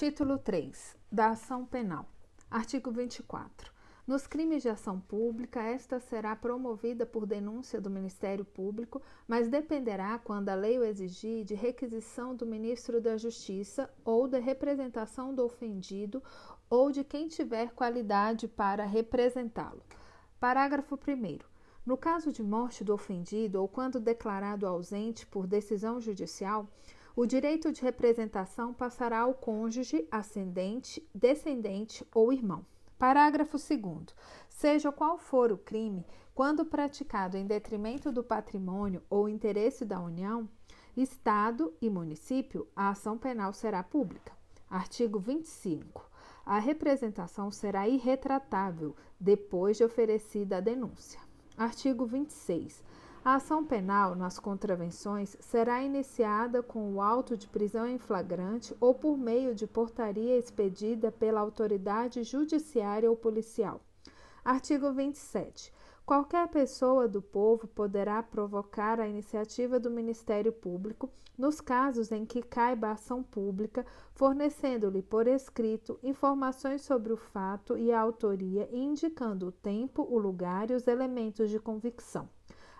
Título 3 da Ação Penal. Artigo 24. Nos crimes de ação pública, esta será promovida por denúncia do Ministério Público, mas dependerá, quando a lei o exigir, de requisição do Ministro da Justiça ou da representação do ofendido ou de quem tiver qualidade para representá-lo. Parágrafo 1. No caso de morte do ofendido ou quando declarado ausente por decisão judicial, o direito de representação passará ao cônjuge, ascendente, descendente ou irmão. Parágrafo 2. Seja qual for o crime, quando praticado em detrimento do patrimônio ou interesse da União, Estado e município, a ação penal será pública. Artigo 25. A representação será irretratável depois de oferecida a denúncia. Artigo 26. A ação penal nas contravenções será iniciada com o auto de prisão em flagrante ou por meio de portaria expedida pela autoridade judiciária ou policial. Artigo 27. Qualquer pessoa do povo poderá provocar a iniciativa do Ministério Público nos casos em que caiba a ação pública, fornecendo-lhe por escrito informações sobre o fato e a autoria e indicando o tempo, o lugar e os elementos de convicção.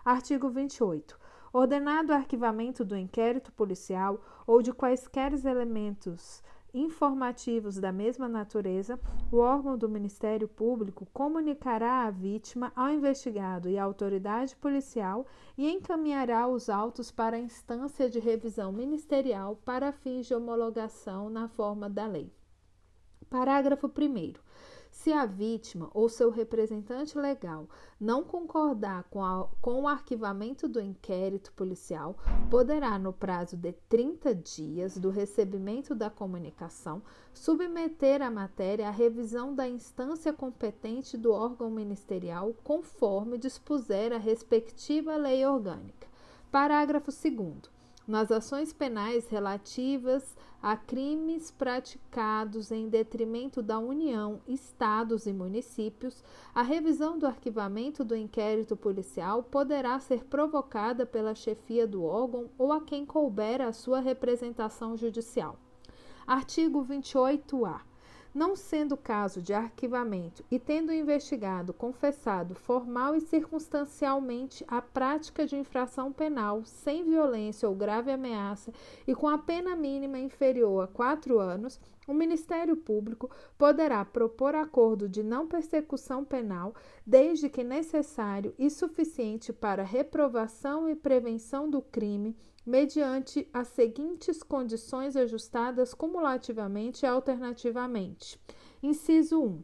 Artigo 28. Ordenado o arquivamento do inquérito policial ou de quaisquer elementos informativos da mesma natureza, o órgão do Ministério Público comunicará a vítima ao investigado e à autoridade policial e encaminhará os autos para a instância de revisão ministerial para fins de homologação na forma da lei. Parágrafo 1. Se a vítima ou seu representante legal não concordar com, a, com, o arquivamento do inquérito policial, poderá, no prazo de 30 dias do recebimento da comunicação, submeter a matéria à revisão da instância competente do órgão ministerial, conforme dispuser a respectiva lei orgânica. Parágrafo 2 nas ações penais relativas a crimes praticados em detrimento da União, estados e municípios, a revisão do arquivamento do inquérito policial poderá ser provocada pela chefia do órgão ou a quem couber a sua representação judicial. Artigo 28-A não sendo caso de arquivamento e tendo investigado, confessado formal e circunstancialmente a prática de infração penal sem violência ou grave ameaça e com a pena mínima inferior a quatro anos, o Ministério Público poderá propor acordo de não persecução penal, desde que necessário e suficiente para reprovação e prevenção do crime mediante as seguintes condições ajustadas cumulativamente e alternativamente. Inciso 1.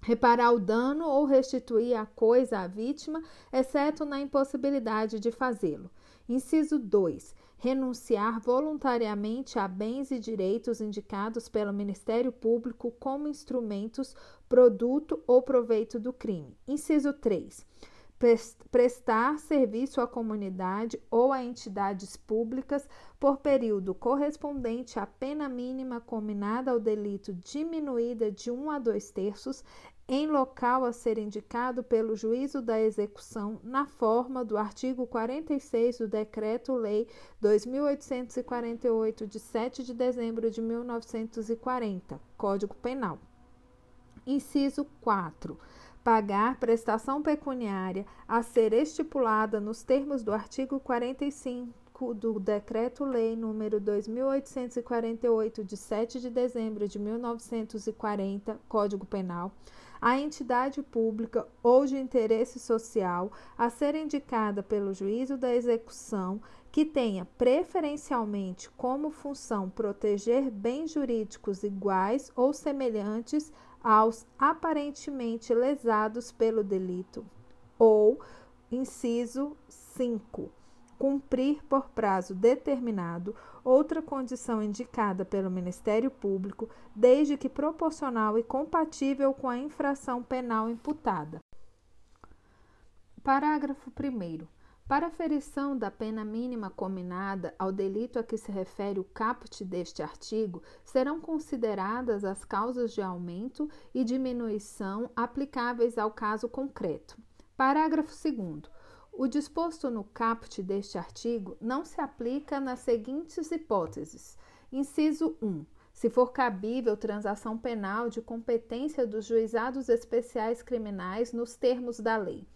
Reparar o dano ou restituir a coisa à vítima, exceto na impossibilidade de fazê-lo. Inciso 2. Renunciar voluntariamente a bens e direitos indicados pelo Ministério Público como instrumentos, produto ou proveito do crime. Inciso 3 prestar serviço à comunidade ou a entidades públicas por período correspondente à pena mínima combinada ao delito diminuída de um a dois terços em local a ser indicado pelo juízo da execução na forma do artigo 46 do Decreto-Lei 2848 de 7 de dezembro de 1940, Código Penal. Inciso 4 pagar prestação pecuniária a ser estipulada nos termos do artigo 45 do Decreto-Lei número 2848 de 7 de dezembro de 1940, Código Penal, a entidade pública ou de interesse social a ser indicada pelo juízo da execução que tenha preferencialmente como função proteger bens jurídicos iguais ou semelhantes aos aparentemente lesados pelo delito. Ou, inciso 5, cumprir por prazo determinado outra condição indicada pelo Ministério Público, desde que proporcional e compatível com a infração penal imputada. Parágrafo 1. Para aferição da pena mínima combinada ao delito a que se refere o caput deste artigo, serão consideradas as causas de aumento e diminuição aplicáveis ao caso concreto. Parágrafo 2. O disposto no caput deste artigo não se aplica nas seguintes hipóteses: inciso 1 se for cabível transação penal de competência dos juizados especiais criminais nos termos da lei.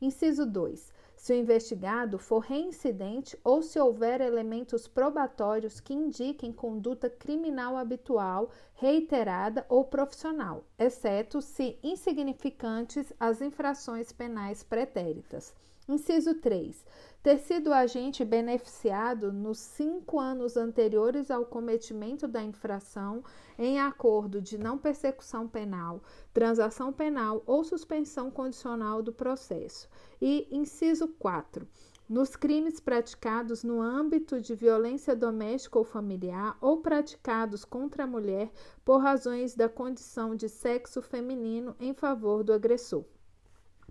Inciso 2. Se o investigado for reincidente ou se houver elementos probatórios que indiquem conduta criminal habitual, reiterada ou profissional, exceto se insignificantes as infrações penais pretéritas. Inciso 3 ter sido agente beneficiado nos cinco anos anteriores ao cometimento da infração em acordo de não persecução penal, transação penal ou suspensão condicional do processo. E inciso 4 nos crimes praticados no âmbito de violência doméstica ou familiar ou praticados contra a mulher por razões da condição de sexo feminino em favor do agressor.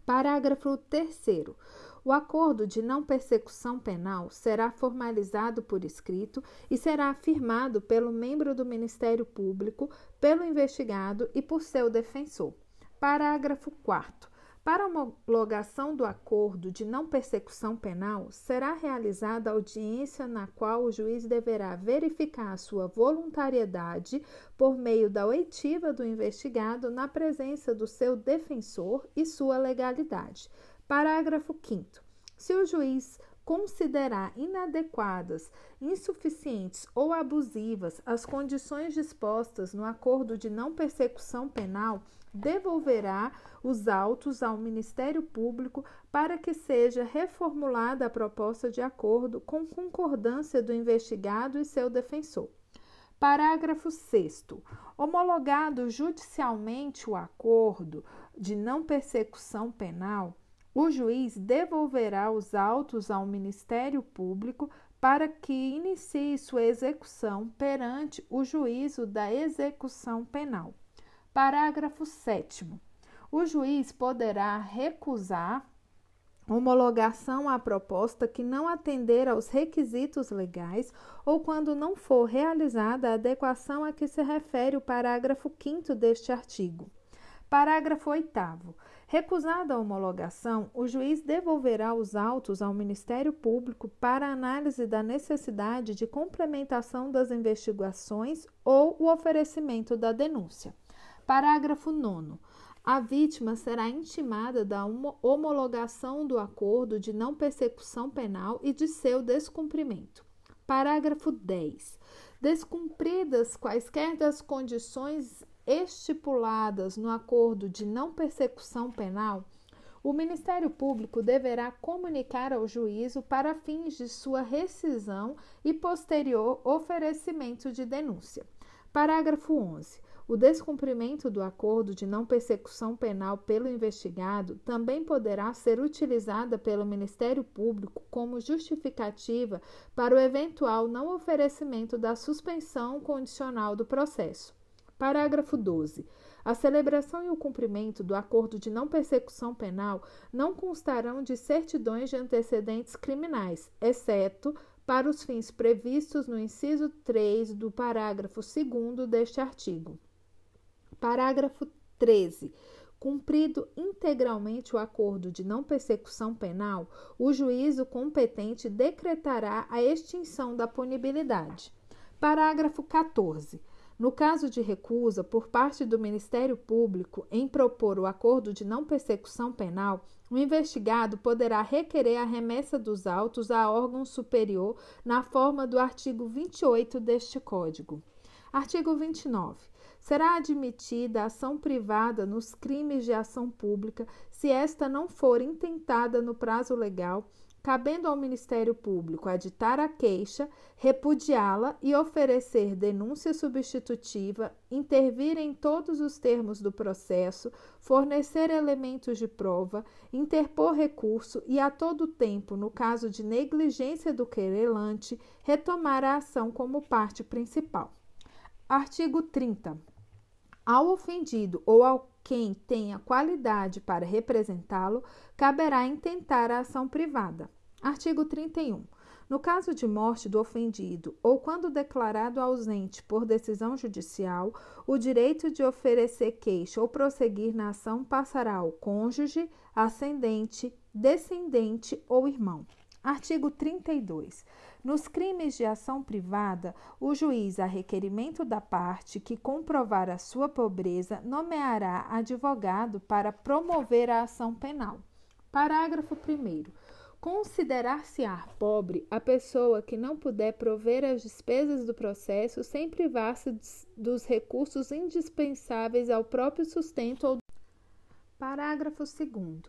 Parágrafo 3. O acordo de não persecução penal será formalizado por escrito e será afirmado pelo membro do Ministério Público, pelo investigado e por seu defensor. Parágrafo 4. Para a homologação do acordo de não persecução penal, será realizada audiência na qual o juiz deverá verificar a sua voluntariedade por meio da oitiva do investigado na presença do seu defensor e sua legalidade. Parágrafo 5. Se o juiz considerar inadequadas, insuficientes ou abusivas as condições dispostas no acordo de não persecução penal, devolverá os autos ao Ministério Público para que seja reformulada a proposta de acordo com concordância do investigado e seu defensor. Parágrafo 6. Homologado judicialmente o acordo de não persecução penal, o juiz devolverá os autos ao Ministério Público para que inicie sua execução perante o juízo da execução penal. Parágrafo 7. O juiz poderá recusar homologação à proposta que não atender aos requisitos legais ou quando não for realizada a adequação a que se refere o parágrafo 5 deste artigo. Parágrafo 8. Recusada a homologação, o juiz devolverá os autos ao Ministério Público para análise da necessidade de complementação das investigações ou o oferecimento da denúncia. Parágrafo 9. A vítima será intimada da homologação do acordo de não persecução penal e de seu descumprimento. Parágrafo 10. Descumpridas quaisquer das condições estipuladas no acordo de não persecução penal, o Ministério Público deverá comunicar ao juízo para fins de sua rescisão e posterior oferecimento de denúncia. Parágrafo 11. O descumprimento do acordo de não persecução penal pelo investigado também poderá ser utilizada pelo Ministério Público como justificativa para o eventual não oferecimento da suspensão condicional do processo. Parágrafo 12. A celebração e o cumprimento do acordo de não persecução penal não constarão de certidões de antecedentes criminais, exceto para os fins previstos no inciso 3 do parágrafo 2 deste artigo. Parágrafo 13. Cumprido integralmente o acordo de não persecução penal, o juízo competente decretará a extinção da punibilidade. Parágrafo 14. No caso de recusa por parte do Ministério Público em propor o acordo de não persecução penal, o investigado poderá requerer a remessa dos autos a órgão superior na forma do artigo 28 deste Código. Artigo 29. Será admitida ação privada nos crimes de ação pública se esta não for intentada no prazo legal cabendo ao Ministério Público aditar a queixa, repudiá-la e oferecer denúncia substitutiva, intervir em todos os termos do processo, fornecer elementos de prova, interpor recurso e, a todo tempo, no caso de negligência do querelante, retomar a ação como parte principal. Artigo 30. Ao ofendido ou ao quem tenha qualidade para representá-lo, caberá intentar a ação privada. Artigo 31. No caso de morte do ofendido ou quando declarado ausente por decisão judicial, o direito de oferecer queixa ou prosseguir na ação passará ao cônjuge, ascendente, descendente ou irmão. Artigo 32. Nos crimes de ação privada, o juiz, a requerimento da parte que comprovar a sua pobreza, nomeará advogado para promover a ação penal. Parágrafo 1. Considerar-se-á pobre a pessoa que não puder prover as despesas do processo sem privar-se dos recursos indispensáveis ao próprio sustento. Ou... Parágrafo 2.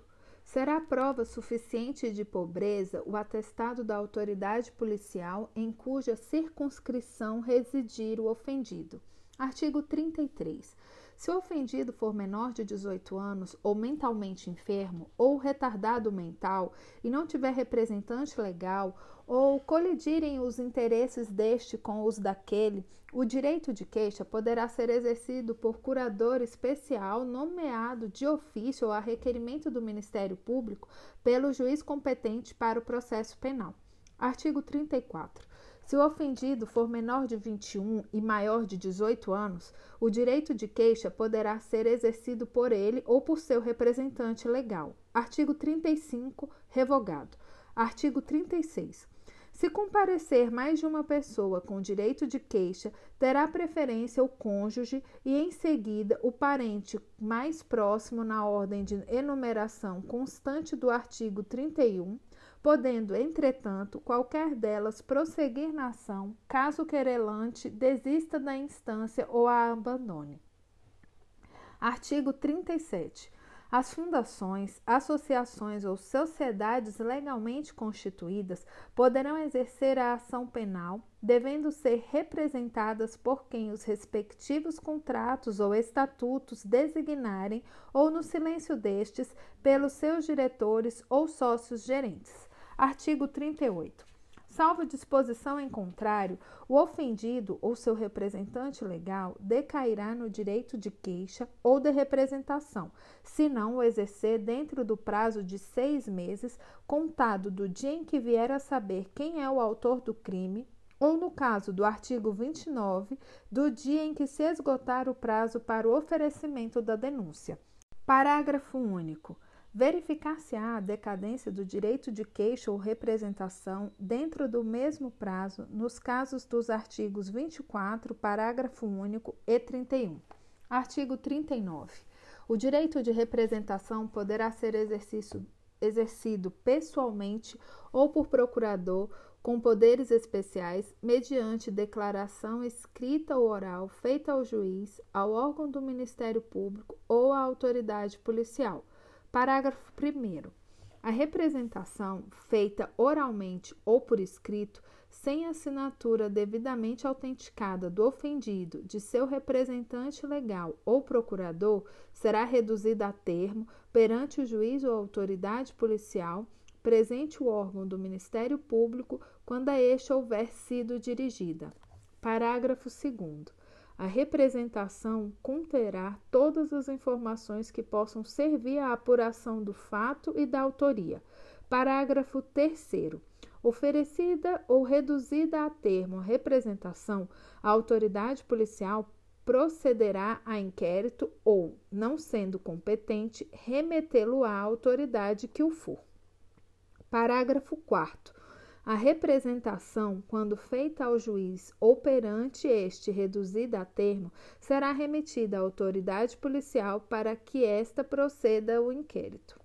Será prova suficiente de pobreza o atestado da autoridade policial em cuja circunscrição residir o ofendido. Artigo 33. Se o ofendido for menor de 18 anos, ou mentalmente enfermo, ou retardado mental, e não tiver representante legal, ou colidirem os interesses deste com os daquele, o direito de queixa poderá ser exercido por curador especial nomeado de ofício ou a requerimento do Ministério Público pelo juiz competente para o processo penal. Artigo 34. Se o ofendido for menor de 21 e maior de 18 anos, o direito de queixa poderá ser exercido por ele ou por seu representante legal. Artigo 35, revogado. Artigo 36. Se comparecer mais de uma pessoa com direito de queixa, terá preferência o cônjuge e, em seguida, o parente mais próximo na ordem de enumeração constante do artigo 31 podendo, entretanto, qualquer delas prosseguir na ação, caso o querelante desista da instância ou a abandone. Artigo 37. As fundações, associações ou sociedades legalmente constituídas poderão exercer a ação penal, devendo ser representadas por quem os respectivos contratos ou estatutos designarem, ou no silêncio destes, pelos seus diretores ou sócios gerentes. Artigo 38. Salvo disposição em contrário, o ofendido ou seu representante legal decairá no direito de queixa ou de representação, se não o exercer dentro do prazo de seis meses, contado do dia em que vier a saber quem é o autor do crime, ou no caso do artigo 29, do dia em que se esgotar o prazo para o oferecimento da denúncia. Parágrafo único. Verificar-se-á a decadência do direito de queixa ou representação dentro do mesmo prazo nos casos dos artigos 24, parágrafo único e 31. Artigo 39. O direito de representação poderá ser exercido pessoalmente ou por procurador com poderes especiais, mediante declaração escrita ou oral feita ao juiz, ao órgão do Ministério Público ou à autoridade policial Parágrafo 1. A representação feita oralmente ou por escrito, sem assinatura devidamente autenticada do ofendido, de seu representante legal ou procurador, será reduzida a termo perante o juiz ou autoridade policial, presente o órgão do Ministério Público, quando a este houver sido dirigida. Parágrafo 2. A representação conterá todas as informações que possam servir à apuração do fato e da autoria. Parágrafo 3. Oferecida ou reduzida a termo a representação, a autoridade policial procederá a inquérito ou, não sendo competente, remetê-lo à autoridade que o for. Parágrafo 4. A representação, quando feita ao juiz ou perante este reduzida a termo, será remetida à autoridade policial para que esta proceda ao inquérito.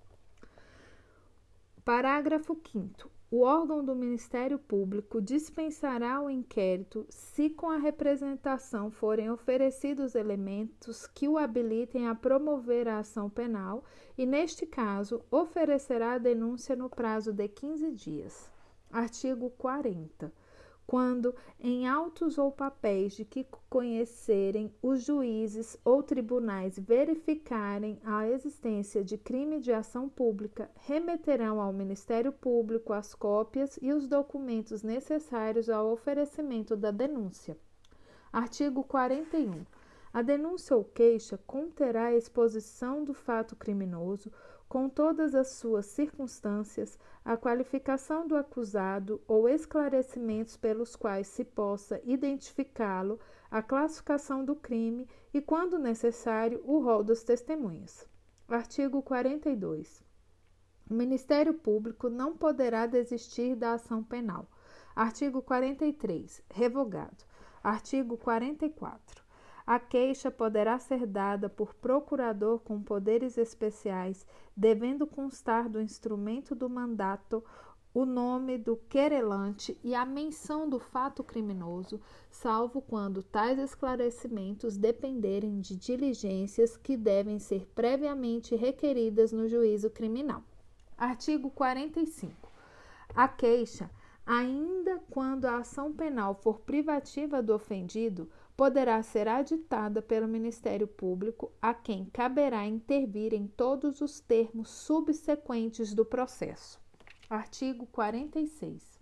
Parágrafo 5. O órgão do Ministério Público dispensará o inquérito se com a representação forem oferecidos elementos que o habilitem a promover a ação penal e, neste caso, oferecerá a denúncia no prazo de 15 dias. Artigo 40. Quando em autos ou papéis de que conhecerem os juízes ou tribunais verificarem a existência de crime de ação pública, remeterão ao Ministério Público as cópias e os documentos necessários ao oferecimento da denúncia. Artigo 41. A denúncia ou queixa conterá a exposição do fato criminoso, com todas as suas circunstâncias, a qualificação do acusado ou esclarecimentos pelos quais se possa identificá-lo, a classificação do crime e, quando necessário, o rol das testemunhas. Artigo 42. O Ministério Público não poderá desistir da ação penal. Artigo 43. Revogado. Artigo 44. A queixa poderá ser dada por procurador com poderes especiais, devendo constar do instrumento do mandato o nome do querelante e a menção do fato criminoso, salvo quando tais esclarecimentos dependerem de diligências que devem ser previamente requeridas no juízo criminal. Artigo 45. A queixa, ainda quando a ação penal for privativa do ofendido, poderá ser aditada pelo Ministério Público, a quem caberá intervir em todos os termos subsequentes do processo. Artigo 46.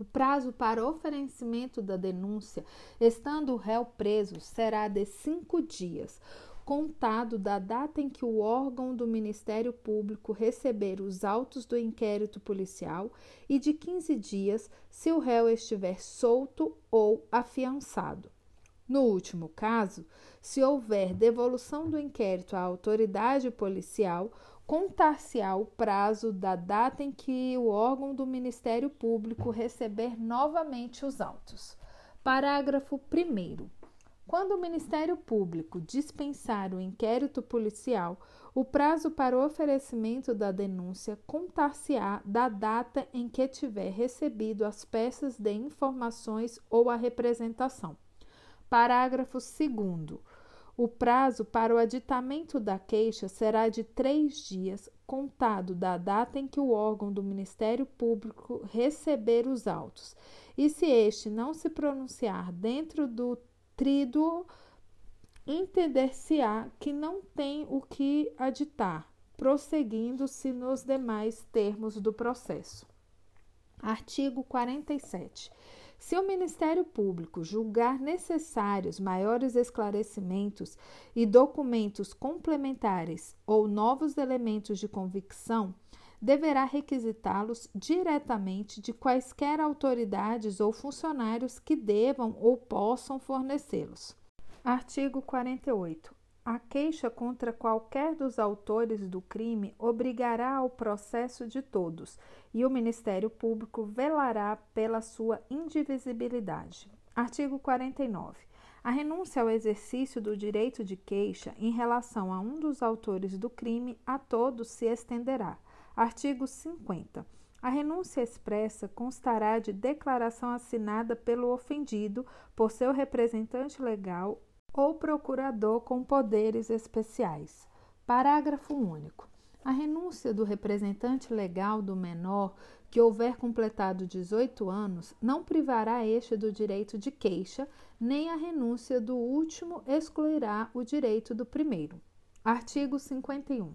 O prazo para oferecimento da denúncia, estando o réu preso, será de cinco dias, contado da data em que o órgão do Ministério Público receber os autos do inquérito policial e de 15 dias se o réu estiver solto ou afiançado. No último caso, se houver devolução do inquérito à autoridade policial, contar-se-á o prazo da data em que o órgão do Ministério Público receber novamente os autos. Parágrafo 1. Quando o Ministério Público dispensar o inquérito policial, o prazo para o oferecimento da denúncia contar-se-á da data em que tiver recebido as peças de informações ou a representação. Parágrafo 2. O prazo para o aditamento da queixa será de três dias, contado da data em que o órgão do Ministério Público receber os autos. E se este não se pronunciar dentro do tríduo, entender-se-á que não tem o que aditar, prosseguindo-se nos demais termos do processo. Artigo 47. Se o Ministério Público julgar necessários maiores esclarecimentos e documentos complementares ou novos elementos de convicção, deverá requisitá-los diretamente de quaisquer autoridades ou funcionários que devam ou possam fornecê-los. Artigo 48. A queixa contra qualquer dos autores do crime obrigará ao processo de todos, e o Ministério Público velará pela sua indivisibilidade. Artigo 49. A renúncia ao exercício do direito de queixa em relação a um dos autores do crime a todos se estenderá. Artigo 50. A renúncia expressa constará de declaração assinada pelo ofendido por seu representante legal ou procurador com poderes especiais. Parágrafo único. A renúncia do representante legal do menor que houver completado 18 anos não privará este do direito de queixa, nem a renúncia do último excluirá o direito do primeiro. Artigo 51.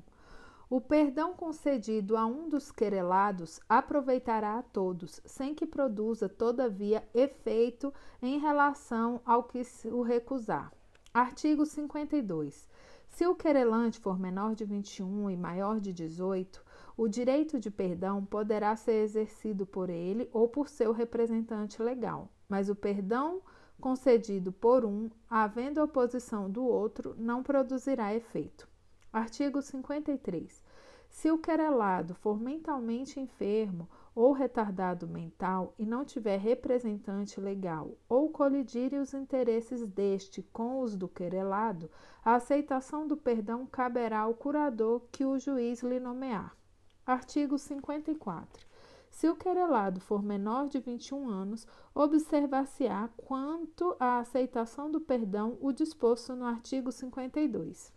O perdão concedido a um dos querelados aproveitará a todos, sem que produza, todavia, efeito em relação ao que o recusar. Artigo 52. Se o querelante for menor de 21 e maior de 18, o direito de perdão poderá ser exercido por ele ou por seu representante legal, mas o perdão concedido por um, havendo oposição do outro, não produzirá efeito. Artigo 53. Se o querelado for mentalmente enfermo ou retardado mental e não tiver representante legal ou colidirem os interesses deste com os do querelado, a aceitação do perdão caberá ao curador que o juiz lhe nomear. Artigo 54. Se o querelado for menor de 21 anos, observar-se-á quanto à aceitação do perdão o disposto no artigo 52.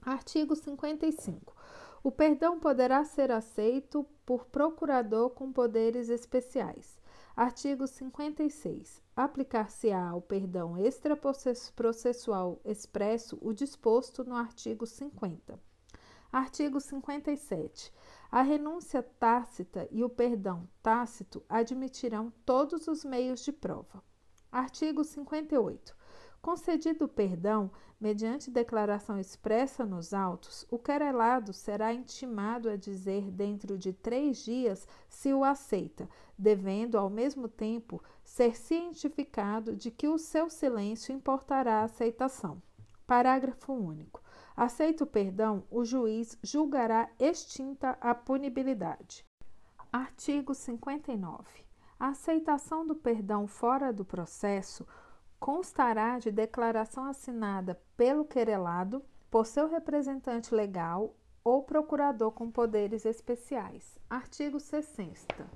Artigo 55. O perdão poderá ser aceito por procurador com poderes especiais. Artigo 56. Aplicar-se-á ao perdão extraprocessual expresso o disposto no artigo 50. Artigo 57. A renúncia tácita e o perdão tácito admitirão todos os meios de prova. Artigo 58. Concedido o perdão, mediante declaração expressa nos autos, o querelado será intimado a dizer dentro de três dias se o aceita, devendo, ao mesmo tempo, ser cientificado de que o seu silêncio importará a aceitação. Parágrafo único. Aceito o perdão, o juiz julgará extinta a punibilidade. Artigo 59. A aceitação do perdão fora do processo constará de declaração assinada pelo querelado por seu representante legal ou procurador com poderes especiais. Artigo 60.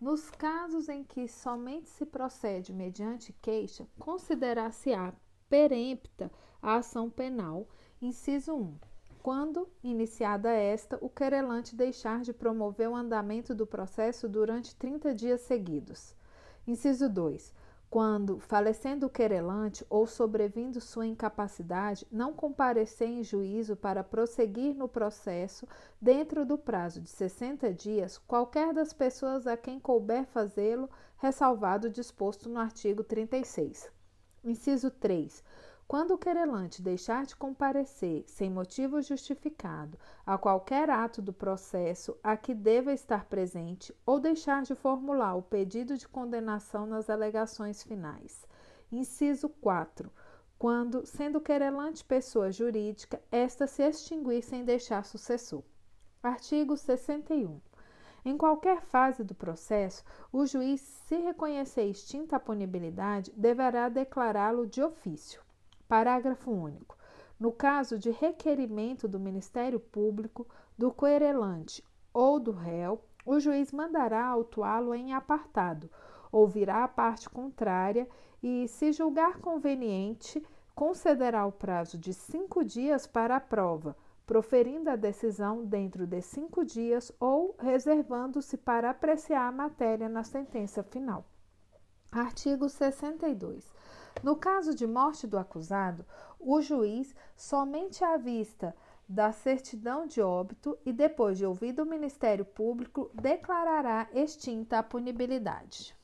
Nos casos em que somente se procede mediante queixa, considerar-se-á perempta a ação penal, inciso 1. Quando, iniciada esta, o querelante deixar de promover o andamento do processo durante 30 dias seguidos. Inciso 2 quando, falecendo o querelante ou sobrevindo sua incapacidade, não comparecer em juízo para prosseguir no processo dentro do prazo de 60 dias, qualquer das pessoas a quem couber fazê-lo, ressalvado o disposto no artigo 36. Inciso 3. Quando o querelante deixar de comparecer sem motivo justificado a qualquer ato do processo a que deva estar presente ou deixar de formular o pedido de condenação nas alegações finais. Inciso 4. Quando, sendo querelante pessoa jurídica, esta se extinguir sem deixar sucessor. Artigo 61. Em qualquer fase do processo, o juiz, se reconhecer extinta a punibilidade, deverá declará-lo de ofício. Parágrafo único. No caso de requerimento do Ministério Público, do querelante ou do réu, o juiz mandará autuá-lo em apartado, ouvirá a parte contrária e, se julgar conveniente, concederá o prazo de cinco dias para a prova, proferindo a decisão dentro de cinco dias ou reservando-se para apreciar a matéria na sentença final. Artigo 62. No caso de morte do acusado, o juiz, somente à vista da certidão de óbito e depois de ouvido o Ministério Público, declarará extinta a punibilidade.